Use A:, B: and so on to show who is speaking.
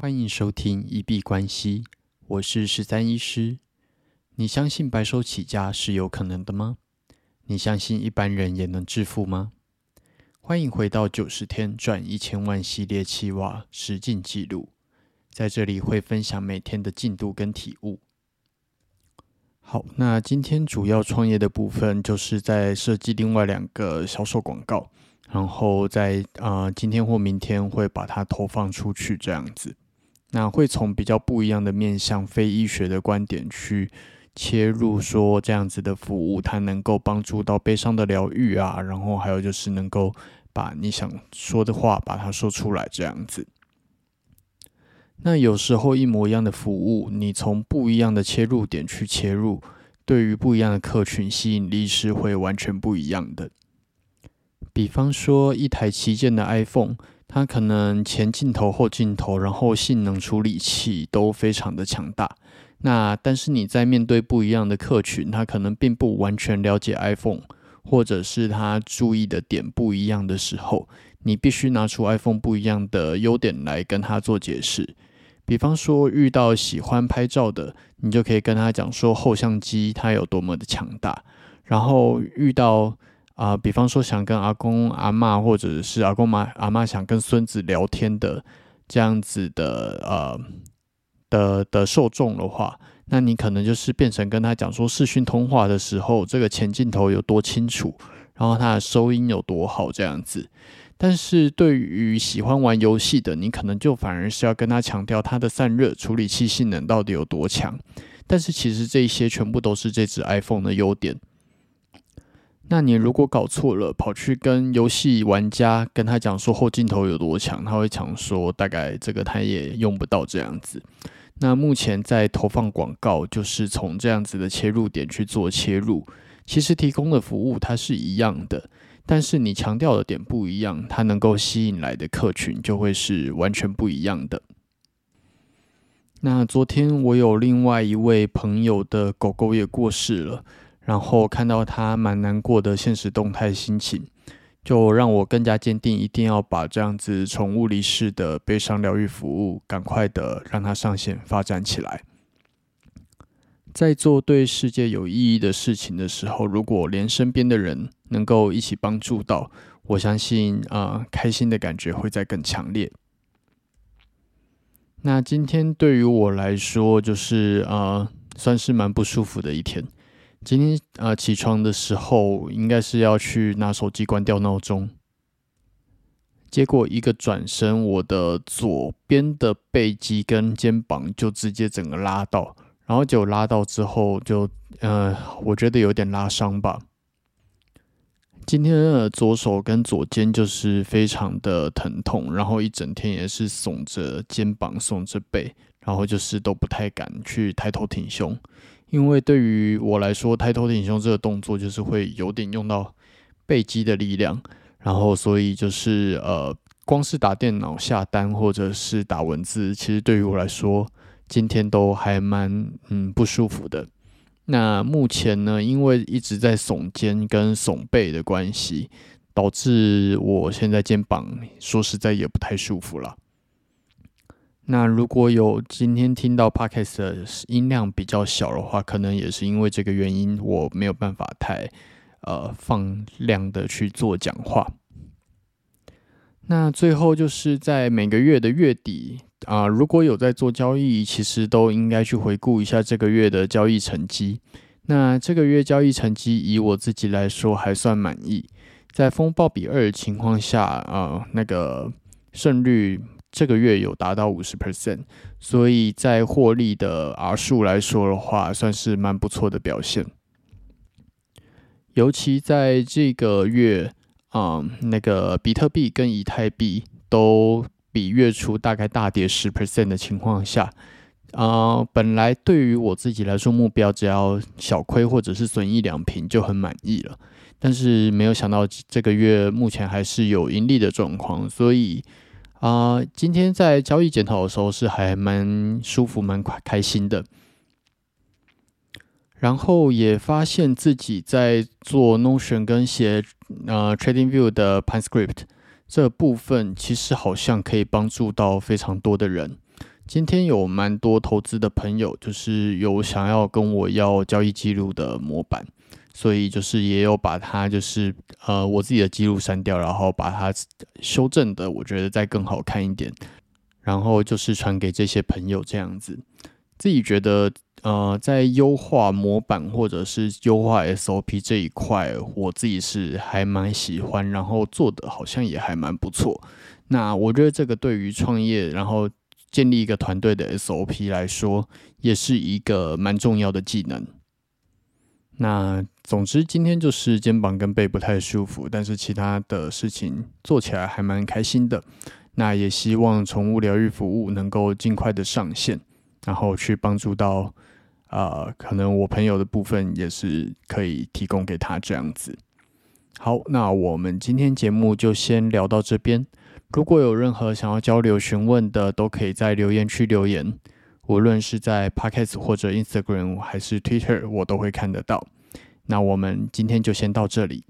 A: 欢迎收听一币关系，我是十三医师。你相信白手起家是有可能的吗？你相信一般人也能致富吗？欢迎回到九十天赚一千万系列企划实进记录，在这里会分享每天的进度跟体悟。好，那今天主要创业的部分就是在设计另外两个销售广告，然后在啊今天或明天会把它投放出去，这样子。那会从比较不一样的面向、非医学的观点去切入，说这样子的服务，它能够帮助到悲伤的疗愈啊，然后还有就是能够把你想说的话把它说出来，这样子。那有时候一模一样的服务，你从不一样的切入点去切入，对于不一样的客群吸引力是会完全不一样的。比方说一台旗舰的 iPhone。它可能前镜头、后镜头，然后性能处理器都非常的强大。那但是你在面对不一样的客群，他可能并不完全了解 iPhone，或者是他注意的点不一样的时候，你必须拿出 iPhone 不一样的优点来跟他做解释。比方说遇到喜欢拍照的，你就可以跟他讲说后相机它有多么的强大。然后遇到啊，比方说想跟阿公阿妈，或者是阿公妈阿妈想跟孙子聊天的这样子的呃的的受众的话，那你可能就是变成跟他讲说视讯通话的时候，这个前镜头有多清楚，然后它的收音有多好这样子。但是对于喜欢玩游戏的，你可能就反而是要跟他强调它的散热处理器性能到底有多强。但是其实这些全部都是这只 iPhone 的优点。那你如果搞错了，跑去跟游戏玩家跟他讲说后镜头有多强，他会讲说大概这个他也用不到这样子。那目前在投放广告，就是从这样子的切入点去做切入，其实提供的服务它是一样的，但是你强调的点不一样，它能够吸引来的客群就会是完全不一样的。那昨天我有另外一位朋友的狗狗也过世了。然后看到他蛮难过的现实动态心情，就让我更加坚定，一定要把这样子宠物离世的悲伤疗愈服务赶快的让它上线发展起来。在做对世界有意义的事情的时候，如果连身边的人能够一起帮助到，我相信啊，开心的感觉会再更强烈。那今天对于我来说，就是啊，算是蛮不舒服的一天。今天呃起床的时候，应该是要去拿手机关掉闹钟，结果一个转身，我的左边的背肌跟肩膀就直接整个拉到，然后就拉到之后就呃，我觉得有点拉伤吧。今天的左手跟左肩就是非常的疼痛，然后一整天也是耸着肩膀、耸着背，然后就是都不太敢去抬头挺胸。因为对于我来说，抬头挺胸这个动作就是会有点用到背肌的力量，然后所以就是呃，光是打电脑下单或者是打文字，其实对于我来说，今天都还蛮嗯不舒服的。那目前呢，因为一直在耸肩跟耸背的关系，导致我现在肩膀说实在也不太舒服了。那如果有今天听到 podcast 的音量比较小的话，可能也是因为这个原因，我没有办法太呃放量的去做讲话。那最后就是在每个月的月底啊，如果有在做交易，其实都应该去回顾一下这个月的交易成绩。那这个月交易成绩以我自己来说还算满意，在风暴比二的情况下啊，那个胜率。这个月有达到五十 percent，所以在获利的 R 数来说的话，算是蛮不错的表现。尤其在这个月，啊，那个比特币跟以太币都比月初大概大跌十 percent 的情况下，啊，本来对于我自己来说，目标只要小亏或者是损一两平就很满意了。但是没有想到这个月目前还是有盈利的状况，所以。啊，今天在交易检讨的时候是还蛮舒服、蛮开开心的，然后也发现自己在做 Notion 跟写呃 Trading View 的 Pan Script，这部分其实好像可以帮助到非常多的人。今天有蛮多投资的朋友，就是有想要跟我要交易记录的模板，所以就是也有把它就是呃我自己的记录删掉，然后把它修正的，我觉得再更好看一点，然后就是传给这些朋友这样子。自己觉得呃在优化模板或者是优化 SOP 这一块，我自己是还蛮喜欢，然后做的好像也还蛮不错。那我觉得这个对于创业，然后建立一个团队的 SOP 来说，也是一个蛮重要的技能。那总之，今天就是肩膀跟背不太舒服，但是其他的事情做起来还蛮开心的。那也希望宠物疗愈服务能够尽快的上线，然后去帮助到啊，可能我朋友的部分也是可以提供给他这样子。好，那我们今天节目就先聊到这边。如果有任何想要交流询问的，都可以在留言区留言，无论是在 Podcast 或者 Instagram 还是 Twitter，我都会看得到。那我们今天就先到这里。